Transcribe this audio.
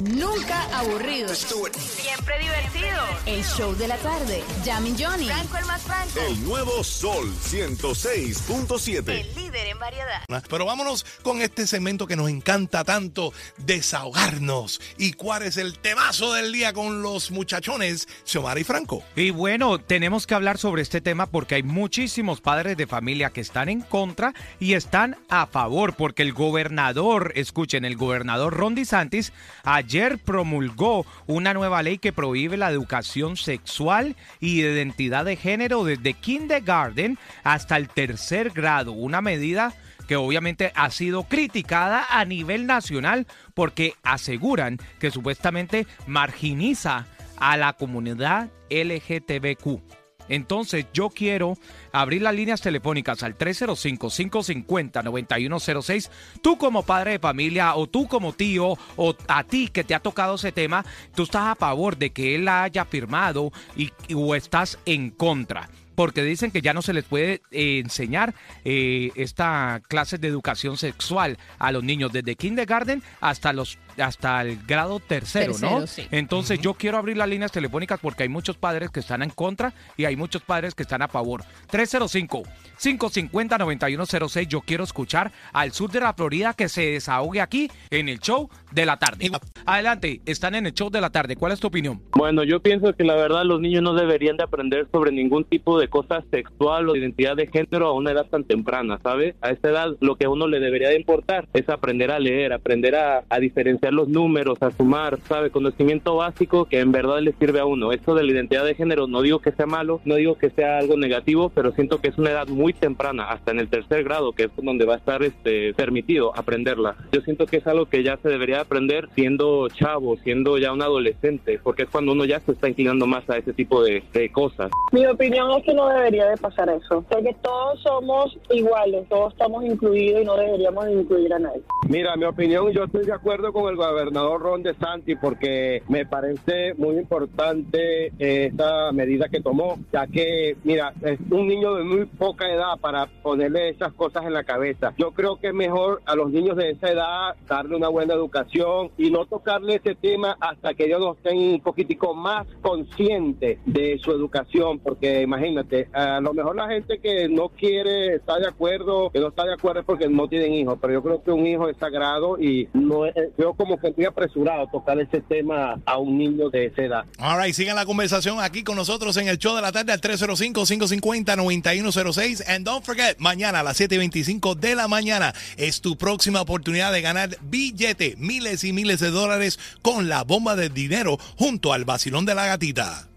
Nunca aburrido. Siempre divertido. El show de la tarde. Jamie Johnny. Franco el más franco. El nuevo Sol 106.7. El líder en variedad. Pero vámonos con este segmento que nos encanta tanto, desahogarnos. ¿Y cuál es el temazo del día con los muchachones, Xiomara y Franco? Y bueno, tenemos que hablar sobre este tema porque hay muchísimos padres de familia que están en contra y están a favor, porque el gobernador, escuchen, el gobernador Ron DeSantis ayer promulgó una nueva ley que prohíbe la educación sexual y de identidad de género desde kindergarten hasta el tercer grado, una medida que obviamente ha sido criticada a nivel nacional porque aseguran que supuestamente marginiza a la comunidad LGTBQ. Entonces yo quiero abrir las líneas telefónicas al 305-550-9106. Tú como padre de familia o tú como tío o a ti que te ha tocado ese tema, tú estás a favor de que él haya firmado y, o estás en contra porque dicen que ya no se les puede eh, enseñar eh, esta clase de educación sexual a los niños desde kindergarten hasta los hasta el grado tercero, ¿no? Sí. Entonces yo quiero abrir las líneas telefónicas porque hay muchos padres que están en contra y hay muchos padres que están a favor. 305-550-9106. Yo quiero escuchar al sur de la Florida que se desahogue aquí en el show de la tarde. Adelante, están en el show de la tarde. ¿Cuál es tu opinión? Bueno, yo pienso que la verdad los niños no deberían de aprender sobre ningún tipo de cosa sexual o de identidad de género a una edad tan temprana, ¿sabe? A esa edad lo que a uno le debería de importar es aprender a leer, aprender a, a diferenciar los números, a sumar, ¿sabe? Conocimiento básico que en verdad le sirve a uno. Esto de la identidad de género no digo que sea malo, no digo que sea algo negativo, pero siento que es una edad muy temprana, hasta en el tercer grado, que es donde va a estar este permitido aprenderla. Yo siento que es algo que ya se debería aprender siendo chavo, siendo ya un adolescente, porque es cuando uno ya se está inclinando más a ese tipo de, de cosas. Mi opinión es que no debería de pasar eso, porque todos somos iguales, todos estamos incluidos y no deberíamos de incluir a nadie. Mira, mi opinión, yo estoy de acuerdo con el gobernador Ron DeSantis porque me parece muy importante eh, esta medida que tomó, ya que, mira, es un niño de muy poca edad para ponerle esas cosas en la cabeza. Yo creo que es mejor a los niños de esa edad darle una buena educación y no tocarle ese tema hasta que ellos no estén un poquitico más conscientes de su educación, porque imagínate, a lo mejor la gente que no quiere estar de acuerdo, que no está de acuerdo es porque no tienen hijos, pero yo creo que un hijo es sagrado y no es, veo como que estoy apresurado a tocar ese tema a un niño de esa edad. All right, sigan la conversación aquí con nosotros en el show de la tarde al 305-550-9106. And don't forget, mañana a las 7.25 de la mañana es tu próxima oportunidad de ganar billete, miles y miles de dólares con la bomba de dinero junto al vacilón de la gatita.